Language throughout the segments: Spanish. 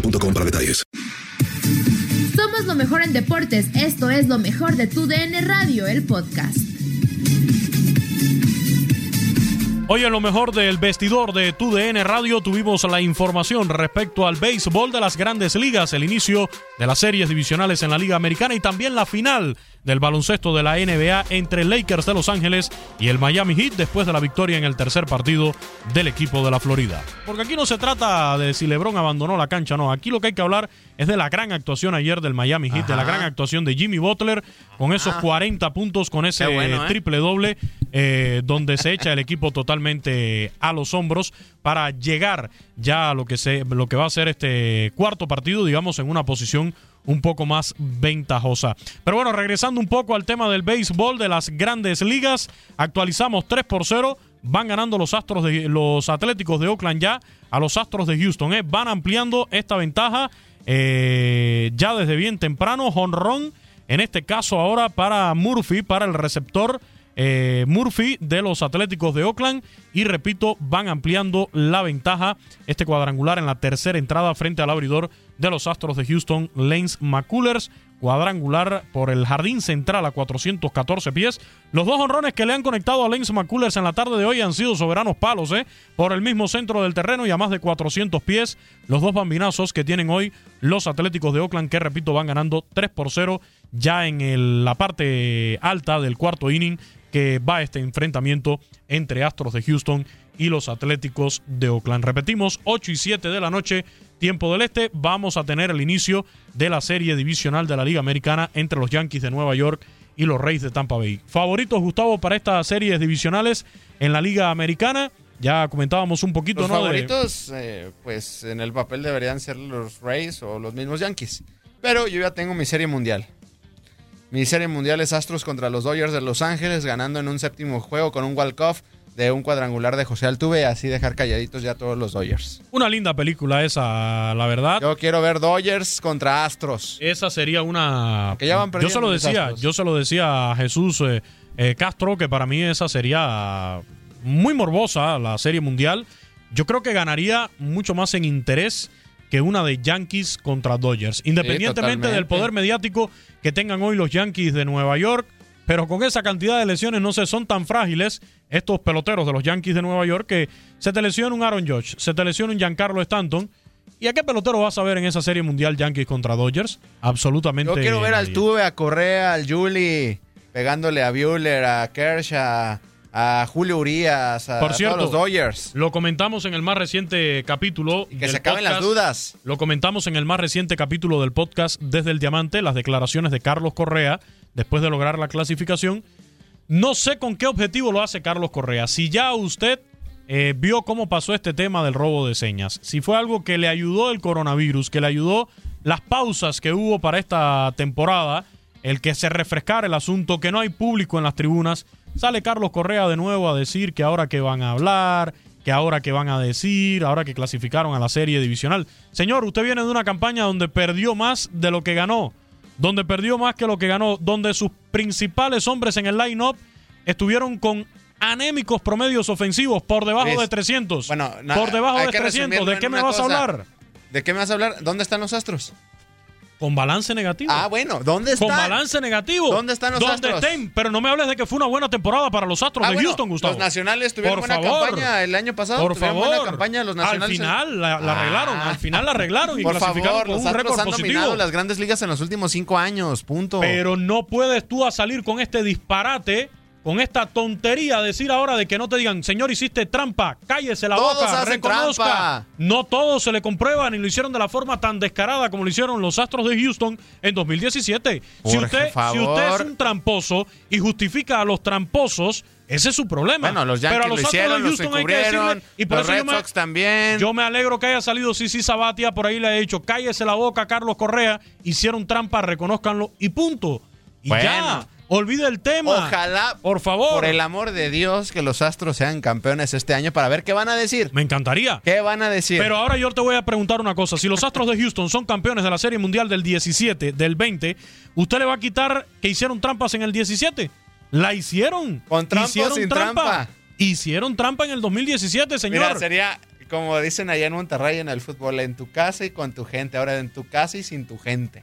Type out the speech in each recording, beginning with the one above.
boostmobile.com para detalles. Somos lo mejor en deportes. Esto es lo mejor de tu DN Radio, el podcast. Hoy en lo mejor del vestidor de TUDN Radio tuvimos la información respecto al béisbol de las grandes ligas, el inicio de las series divisionales en la Liga Americana y también la final del baloncesto de la NBA entre Lakers de Los Ángeles y el Miami Heat después de la victoria en el tercer partido del equipo de la Florida. Porque aquí no se trata de si LeBron abandonó la cancha, no, aquí lo que hay que hablar es de la gran actuación ayer del Miami Heat, de la gran actuación de Jimmy Butler con esos 40 puntos, con ese bueno, ¿eh? triple doble, eh, donde se echa el equipo totalmente a los hombros para llegar ya a lo que, se, lo que va a ser este cuarto partido, digamos, en una posición un poco más ventajosa. Pero bueno, regresando un poco al tema del béisbol de las grandes ligas, actualizamos 3 por 0. Van ganando los Astros de los Atléticos de Oakland ya a los Astros de Houston. ¿eh? Van ampliando esta ventaja eh, ya desde bien temprano. Honrón, en este caso ahora para Murphy, para el receptor eh, Murphy de los Atléticos de Oakland. Y repito, van ampliando la ventaja. Este cuadrangular en la tercera entrada frente al abridor de los Astros de Houston, Lance McCullers. Cuadrangular por el jardín central a 414 pies. Los dos honrones que le han conectado a Lance McCullers en la tarde de hoy han sido soberanos palos, ¿eh? Por el mismo centro del terreno y a más de 400 pies. Los dos bambinazos que tienen hoy los Atléticos de Oakland, que repito, van ganando 3 por 0 ya en la parte alta del cuarto inning que va este enfrentamiento entre Astros de Houston y los Atléticos de Oakland. Repetimos, 8 y 7 de la noche, tiempo del este, vamos a tener el inicio de la serie divisional de la Liga Americana entre los Yankees de Nueva York y los Reyes de Tampa Bay. Favoritos, Gustavo, para estas series divisionales en la Liga Americana. Ya comentábamos un poquito, Los ¿no? De- favoritos, eh, pues en el papel deberían ser los Rays o los mismos Yankees. Pero yo ya tengo mi serie mundial. Mi serie mundial es Astros contra los Dodgers de Los Ángeles, ganando en un séptimo juego con un walk-off de un cuadrangular de José Altuve, así dejar calladitos ya todos los Dodgers. Una linda película esa, la verdad. Yo quiero ver Dodgers contra Astros. Esa sería una. Que ya van yo se lo decía, yo se lo decía a Jesús eh, eh, Castro que para mí esa sería muy morbosa la Serie Mundial. Yo creo que ganaría mucho más en interés que una de Yankees contra Dodgers, independientemente del poder mediático que tengan hoy los Yankees de Nueva York. Pero con esa cantidad de lesiones no se son tan frágiles estos peloteros de los Yankees de Nueva York que se te lesiona un Aaron Judge, se te lesiona un Giancarlo Stanton. ¿Y a qué pelotero vas a ver en esa serie mundial Yankees contra Dodgers? Absolutamente. Yo quiero ver al. Tuve, a Correa, al Julie, pegándole a Bueller, a Kershaw, a Julio Urias, a Por cierto, todos los Dodgers. Lo comentamos en el más reciente capítulo. que se acaben las dudas. Lo comentamos en el más reciente capítulo del podcast Desde el Diamante, las declaraciones de Carlos Correa después de lograr la clasificación. No sé con qué objetivo lo hace Carlos Correa. Si ya usted eh, vio cómo pasó este tema del robo de señas, si fue algo que le ayudó el coronavirus, que le ayudó las pausas que hubo para esta temporada, el que se refrescara el asunto, que no hay público en las tribunas, sale Carlos Correa de nuevo a decir que ahora que van a hablar, que ahora que van a decir, ahora que clasificaron a la serie divisional. Señor, usted viene de una campaña donde perdió más de lo que ganó, donde perdió más que lo que ganó, donde sus principales hombres en el line-up estuvieron con anémicos promedios ofensivos por debajo Luis, de 300. Bueno, por debajo de que 300. resumirlo ¿De qué me vas a hablar? ¿De qué me vas a hablar? ¿Dónde están los Astros? Con balance negativo. Ah, bueno, ¿dónde están? Con balance negativo. ¿Dónde están los Donde Astros? estén, pero no me hables de que fue una buena temporada para los Astros Ah, de bueno, Houston, Gustavo. Los nacionales tuvieron Por buena favor. campaña el año pasado. Por favor. buena campaña los nacionales. Al final la, la Ah. arreglaron, al final la arreglaron y Por clasificaron favor, con los un récord han positivo. dominado las grandes ligas en los últimos cinco años, punto. Pero no puedes tú a salir con este disparate, con esta tontería, decir ahora de que no te digan, señor, hiciste trampa, cállese la Todos boca, reconozca. trampa. No todos se le comprueban y lo hicieron de la forma tan descarada como lo hicieron los Astros de Houston en 2017. si, Por usted, si usted es un tramposo y justifica a los tramposos, ese es su problema. bueno, los Pero a Yankees los lo hicieron, de los Houston hay que decirle, y por los eso yo me- Sox también. yo me alegro que haya salido Sisi Sabatia, por ahí le he dicho, cállese la boca, Carlos Correa, hicieron trampa, reconozcanlo y punto. Y Bueno. ya, olvide el tema. Ojalá, por favor. por el amor de Dios, que los Astros sean campeones este año para ver qué van a decir. Me encantaría. ¿Qué van a decir? Pero ahora yo te voy a preguntar una cosa. Si los Astros de Houston son campeones de la Serie Mundial del 17, del 20, ¿usted le va a quitar que hicieron trampas en el 17? La hicieron. Con trampa hicieron sin trampa. Hicieron trampa en el 2017, señor. Mira, sería como dicen allá en Monterrey en el fútbol, en tu casa y con tu gente. Ahora en tu casa y sin tu gente.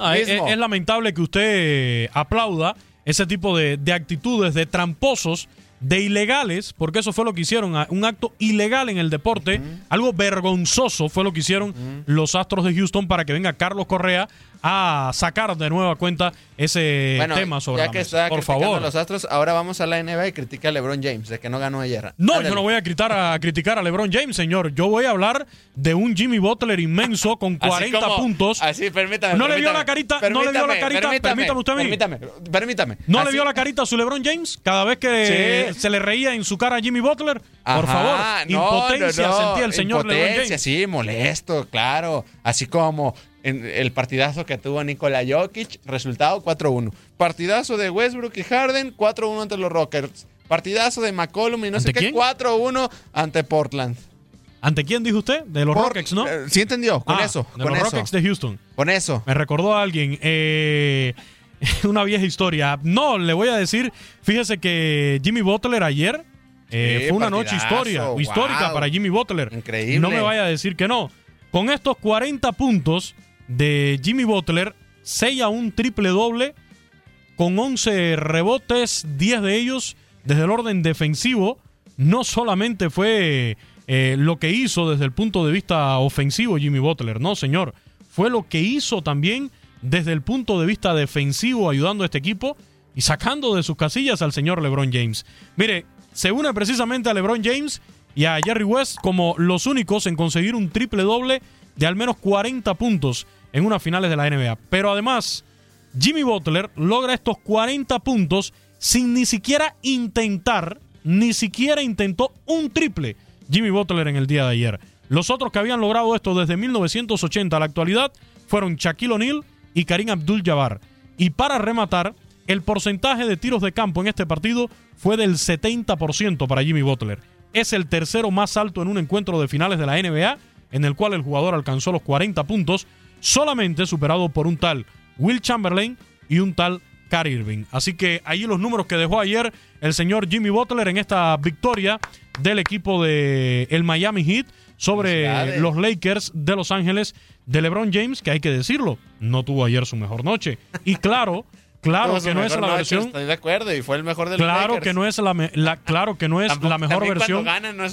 Ah, es, lamentable que usted aplauda ese tipo de, de actitudes de tramposos, de ilegales, porque eso fue lo que hicieron, un acto ilegal en el deporte, algo vergonzoso fue lo que hicieron los Astros de Houston para que venga Carlos Correa a sacar de nueva cuenta ese bueno, tema sobre ya la que mesa. está Por favor. a los Astros, ahora vamos a la NBA y critica a LeBron James de que no ganó ayer. No, Ándale. yo no voy a criticar, a criticar a LeBron James, señor. Yo voy a hablar de un Jimmy Butler inmenso con Así 40 como- puntos. Así, permítame. No le vio permítame, la carita, no le vio la carita, permítame usted a mí. Permítame, permítame. ¿No le vio la carita a su LeBron James cada vez que Sí. Se le reía en su cara a Jimmy Butler? Por favor, no, impotencia no, no, sentía el señor LeBron impotencia, James. Sí, molesto, claro. Así como en el partidazo que tuvo Nikola Jokic, resultado 4-1. Partidazo de Westbrook y Harden, 4-1 ante los Rockets. Partidazo de McCollum y no sé ¿Ante qué, quién? 4-1 ante Portland. ¿Ante quién dijo usted? De los Por- Rockets, ¿no? eh, sí entendió, con Ah, eso, De con los eso. Rockets de Houston. Con eso. Me recordó a alguien. eh, una vieja historia. No, le voy a decir. Fíjese que Jimmy Butler ayer eh, Sí, fue una partidazo, noche historia, wow. histórica para Jimmy Butler. Increíble. No me vaya a decir que no. Con estos 40 puntos de Jimmy Butler, sella un triple doble con 11 rebotes, 10 de ellos desde el orden defensivo. No solamente fue eh, lo que hizo desde el punto de vista ofensivo Jimmy Butler, no señor. Fue lo que hizo también desde el punto de vista defensivo ayudando a este equipo y sacando de sus casillas al señor LeBron James. Mire, se une precisamente a LeBron James y a Jerry West como los únicos en conseguir un triple doble de al menos 40 puntos en unas finales de la NBA. Pero además, Jimmy Butler logra estos 40 puntos sin ni siquiera intentar, ni siquiera intentó un triple Jimmy Butler en el día de ayer. Los otros que habían logrado esto desde 1980 a la actualidad fueron Shaquille O'Neal y Karim Abdul-Jabbar. Y para rematar, el porcentaje de tiros de campo en este partido fue del 70% para Jimmy Butler. Es el tercero más alto en un encuentro de finales de la NBA, en el cual el jugador alcanzó los 40 puntos, solamente superado por un tal Will Chamberlain y un tal Kyrie Irving. Así que ahí los números que dejó ayer el señor Jimmy Butler en esta victoria del equipo de el Miami Heat sobre los Lakers de Los Ángeles de LeBron James, que hay que decirlo, no tuvo ayer su mejor noche. Y claro, Claro que no es la versión. Estoy de acuerdo y fue el mejor de los Claro que no es la, claro que no es la mejor versión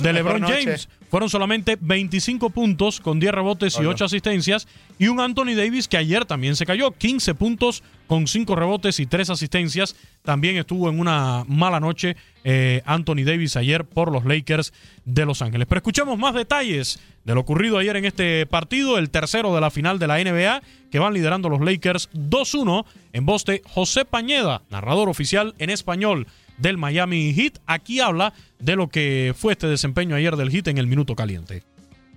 de LeBron James. Fueron solamente 25 puntos con 10 rebotes y 8 asistencias y un Anthony Davis que ayer también se cayó, 15 puntos con 5 rebotes y 3 asistencias. También estuvo en una mala noche eh, Anthony Davis ayer por los Lakers de Los Ángeles. Pero escuchamos más detalles de lo ocurrido ayer en este partido, el tercero de la final de la NBA, que van liderando los Lakers 2-1 en voz de José Pañeda, narrador oficial en español del Miami Heat. Aquí habla de lo que fue este desempeño ayer del Heat en el minuto caliente.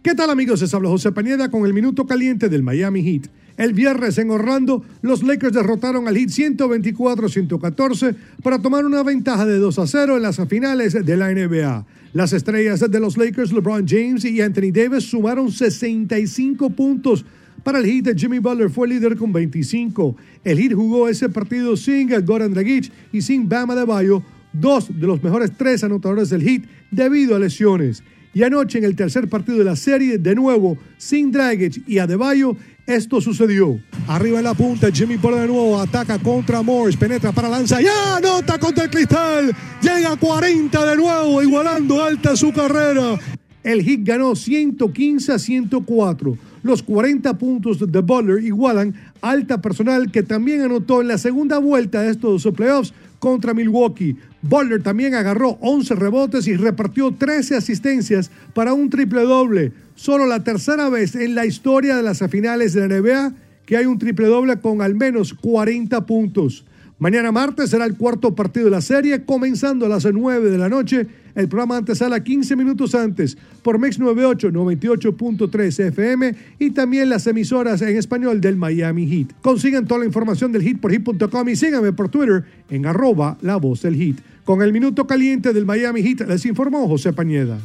¿Qué tal amigos? Les habla José Pañeda con el minuto caliente del Miami Heat. El viernes en Orlando, los Lakers derrotaron al Heat 124-114 para tomar una ventaja de 2 a 0 en las finales de la NBA. Las estrellas de los Lakers, LeBron James y Anthony Davis, sumaron 65 puntos. Para el Heat, Jimmy Butler fue líder con 25. El Heat jugó ese partido sin Goran Dragic y sin Bama de Bayo, dos de los mejores tres anotadores del Heat debido a lesiones. Y anoche en el tercer partido de la serie, de nuevo, sin Dragic y Adebayo, esto sucedió. Arriba en la punta, Jimmy Butler de nuevo ataca contra Morris, penetra para lanza, ya anota contra el cristal, llega a 40 de nuevo, igualando alta su carrera. El Heat ganó 115 a 104. Los 40 puntos de Butler igualan alta personal que también anotó en la segunda vuelta de estos playoffs contra Milwaukee. Butler también agarró 11 rebotes y repartió 13 asistencias para un triple doble. Solo la tercera vez en la historia de las finales de la NBA que hay un triple doble con al menos 40 puntos. Mañana martes será el cuarto partido de la serie, comenzando a las 9 de la noche. El programa antes sale 15 minutos antes por MEX 98, 98.3 FM y también las emisoras en español del Miami Heat. Consigan toda la información del Heat por Heat.com y síganme por Twitter en arroba la voz del Heat. Con el minuto caliente del Miami Heat les informó José Pañeda.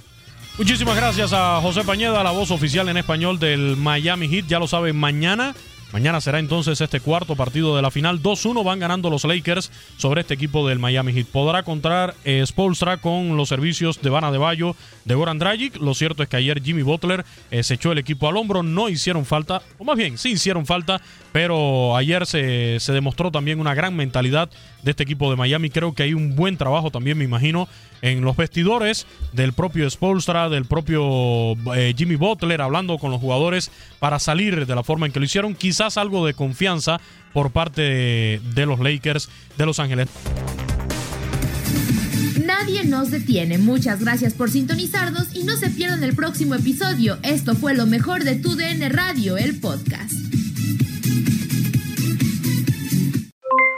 Muchísimas gracias a José Pañeda, la voz oficial en español del Miami Heat. Ya lo saben, mañana Mañana será entonces este cuarto partido de la final. 2-1 van ganando los Lakers sobre este equipo del Miami Heat. Podrá contar eh, Spolstra con los servicios de Vana de Bayo, de Goran Dragic. Lo cierto es que ayer Jimmy Butler eh, se echó el equipo al hombro. No hicieron falta, o más bien, sí hicieron falta, pero ayer se, demostró también una gran mentalidad de este equipo de Miami. Creo que hay un buen trabajo también, me imagino, en los vestidores del propio Spolstra, del propio eh, Jimmy Butler, hablando con los jugadores para salir de la forma en que lo hicieron. Quizás algo de confianza por parte de, los Lakers de Los Ángeles. Nadie nos detiene. Muchas gracias por sintonizarnos y no se pierdan el próximo episodio. Esto fue lo mejor de Tu DN Radio, el podcast.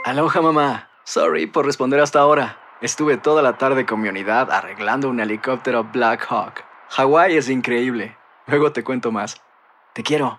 Aloha mamá. Sorry por responder hasta ahora. Estuve toda la tarde con mi unidad arreglando un helicóptero Black Hawk. Hawái es increíble. Luego te cuento más. Te quiero.